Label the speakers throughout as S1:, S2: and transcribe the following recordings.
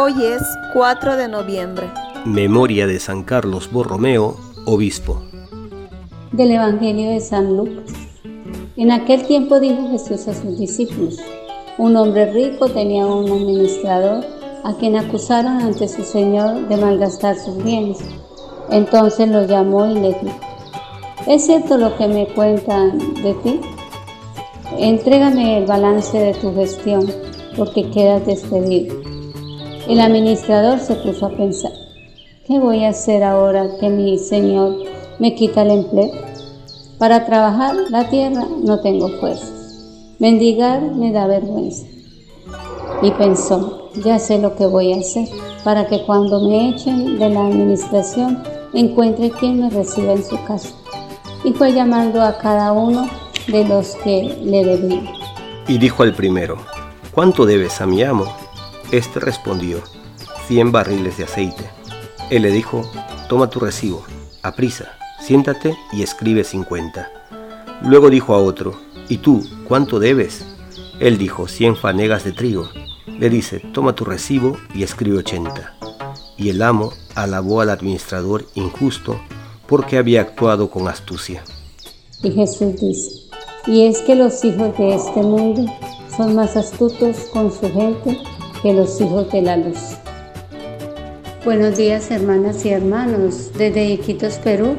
S1: Hoy es 4 de noviembre.
S2: Memoria de San Carlos Borromeo, obispo.
S3: Del Evangelio de San Lucas. En aquel tiempo dijo Jesús a sus discípulos, un hombre rico tenía un administrador a quien acusaron ante su señor de malgastar sus bienes. Entonces lo llamó y le dijo, ¿es cierto lo que me cuentan de ti? Entrégame el balance de tu gestión, porque quedas despedido. El administrador se puso a pensar, ¿qué voy a hacer ahora que mi señor me quita el empleo? Para trabajar la tierra no tengo fuerzas. Mendigar me da vergüenza. Y pensó, ya sé lo que voy a hacer para que cuando me echen de la administración encuentre quien me reciba en su casa. Y fue llamando a cada uno de los que le debía.
S2: Y dijo al primero, ¿cuánto debes a mi amo? Este respondió, cien barriles de aceite. Él le dijo, toma tu recibo, aprisa, siéntate y escribe cincuenta. Luego dijo a otro, ¿y tú cuánto debes? Él dijo, cien fanegas de trigo. Le dice, toma tu recibo y escribe ochenta. Y el amo alabó al administrador injusto porque había actuado con astucia.
S3: Y Jesús dice, y es que los hijos de este mundo son más astutos con su gente que los hijos de la luz. Buenos días hermanas y hermanos, desde Iquitos, Perú,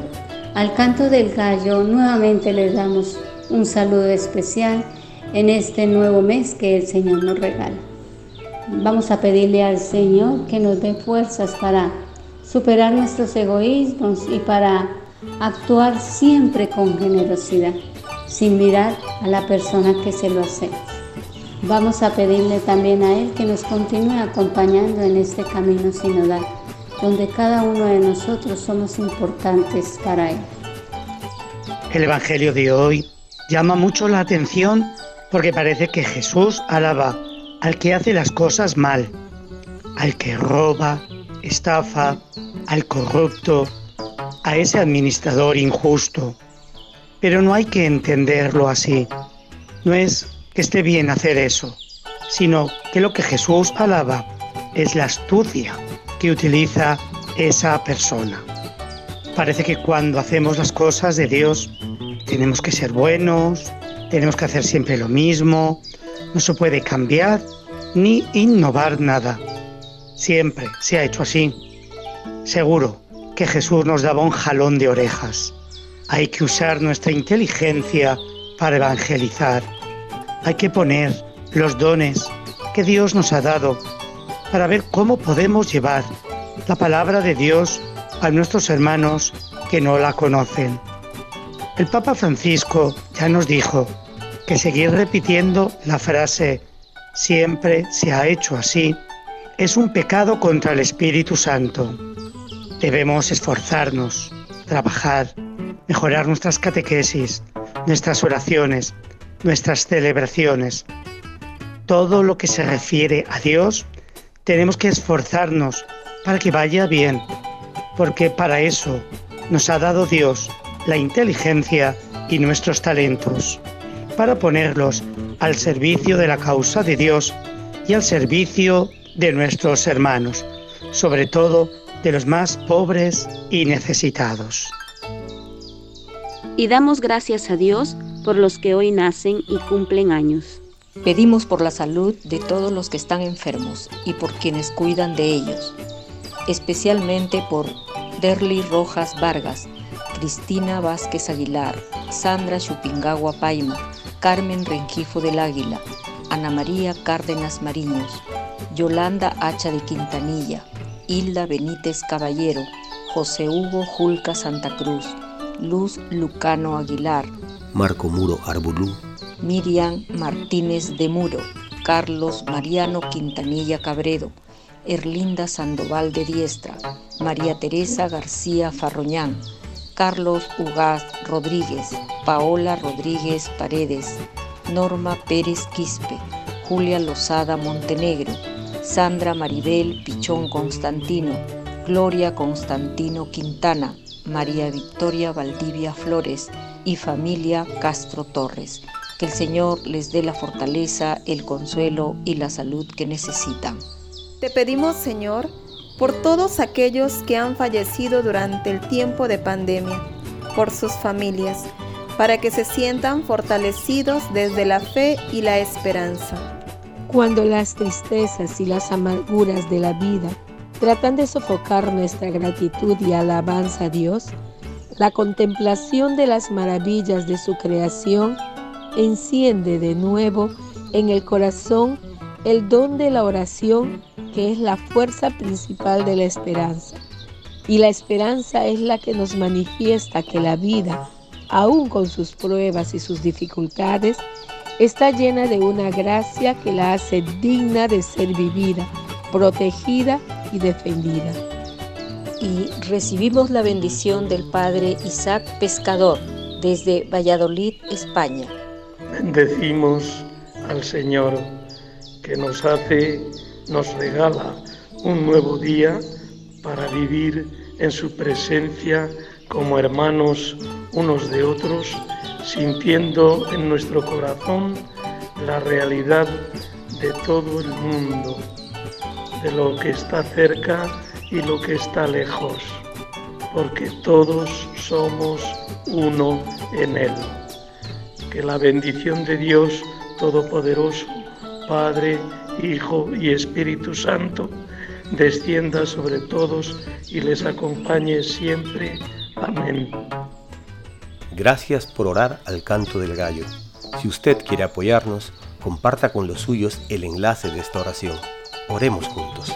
S3: al canto del gallo nuevamente les damos un saludo especial en este nuevo mes que el Señor nos regala. Vamos a pedirle al Señor que nos dé fuerzas para superar nuestros egoísmos y para actuar siempre con generosidad, sin mirar a la persona que se lo hace. Vamos a pedirle también a Él que nos continúe acompañando en este camino sinodal, donde cada uno de nosotros somos importantes para Él.
S4: El Evangelio de hoy llama mucho la atención porque parece que Jesús alaba al que hace las cosas mal, al que roba, estafa, al corrupto, a ese administrador injusto. Pero no hay que entenderlo así. No es que esté bien hacer eso, sino que lo que Jesús alaba es la astucia que utiliza esa persona. Parece que cuando hacemos las cosas de Dios tenemos que ser buenos, tenemos que hacer siempre lo mismo, no se puede cambiar ni innovar nada. Siempre se ha hecho así. Seguro que Jesús nos daba un jalón de orejas. Hay que usar nuestra inteligencia para evangelizar hay que poner los dones que Dios nos ha dado para ver cómo podemos llevar la palabra de Dios a nuestros hermanos que no la conocen. El Papa Francisco ya nos dijo que seguir repitiendo la frase siempre se ha hecho así es un pecado contra el Espíritu Santo. Debemos esforzarnos, trabajar, mejorar nuestras catequesis, nuestras oraciones, nuestras celebraciones. Todo lo que se refiere a Dios, tenemos que esforzarnos para que vaya bien, porque para eso nos ha dado Dios la inteligencia y nuestros talentos, para ponerlos al servicio de la causa de Dios y al servicio de nuestros hermanos, sobre todo de los más pobres y necesitados.
S5: Y damos gracias a Dios por los que hoy nacen y cumplen años.
S6: Pedimos por la salud de todos los que están enfermos y por quienes cuidan de ellos, especialmente por Derly Rojas Vargas, Cristina Vázquez Aguilar, Sandra Chupingagua Paima, Carmen Rengifo del Águila, Ana María Cárdenas Mariños, Yolanda Hacha de Quintanilla, Hilda Benítez Caballero, José Hugo Julca Santa Cruz, Luz Lucano Aguilar,
S2: Marco Muro Arbulú,
S6: Miriam Martínez de Muro, Carlos Mariano Quintanilla Cabredo, Erlinda Sandoval de Diestra, María Teresa García Farroñán, Carlos Ugaz Rodríguez, Paola Rodríguez Paredes, Norma Pérez Quispe, Julia Lozada Montenegro, Sandra Maribel Pichón Constantino, Gloria Constantino Quintana, María Victoria Valdivia Flores, y familia Castro Torres. Que el Señor les dé la fortaleza, el consuelo y la salud que necesitan.
S1: Te pedimos, Señor, por todos aquellos que han fallecido durante el tiempo de pandemia, por sus familias, para que se sientan fortalecidos desde la fe y la esperanza.
S7: Cuando las tristezas y las amarguras de la vida tratan de sofocar nuestra gratitud y alabanza a Dios, la contemplación de las maravillas de su creación enciende de nuevo en el corazón el don de la oración que es la fuerza principal de la esperanza. Y la esperanza es la que nos manifiesta que la vida, aun con sus pruebas y sus dificultades, está llena de una gracia que la hace digna de ser vivida, protegida y defendida.
S6: Y recibimos la bendición del Padre Isaac Pescador desde Valladolid, España.
S8: Bendecimos al Señor que nos hace, nos regala un nuevo día para vivir en su presencia como hermanos unos de otros, sintiendo en nuestro corazón la realidad de todo el mundo, de lo que está cerca y lo que está lejos, porque todos somos uno en Él. Que la bendición de Dios Todopoderoso, Padre, Hijo y Espíritu Santo, descienda sobre todos y les acompañe siempre. Amén.
S2: Gracias por orar al canto del gallo. Si usted quiere apoyarnos, comparta con los suyos el enlace de esta oración. Oremos juntos.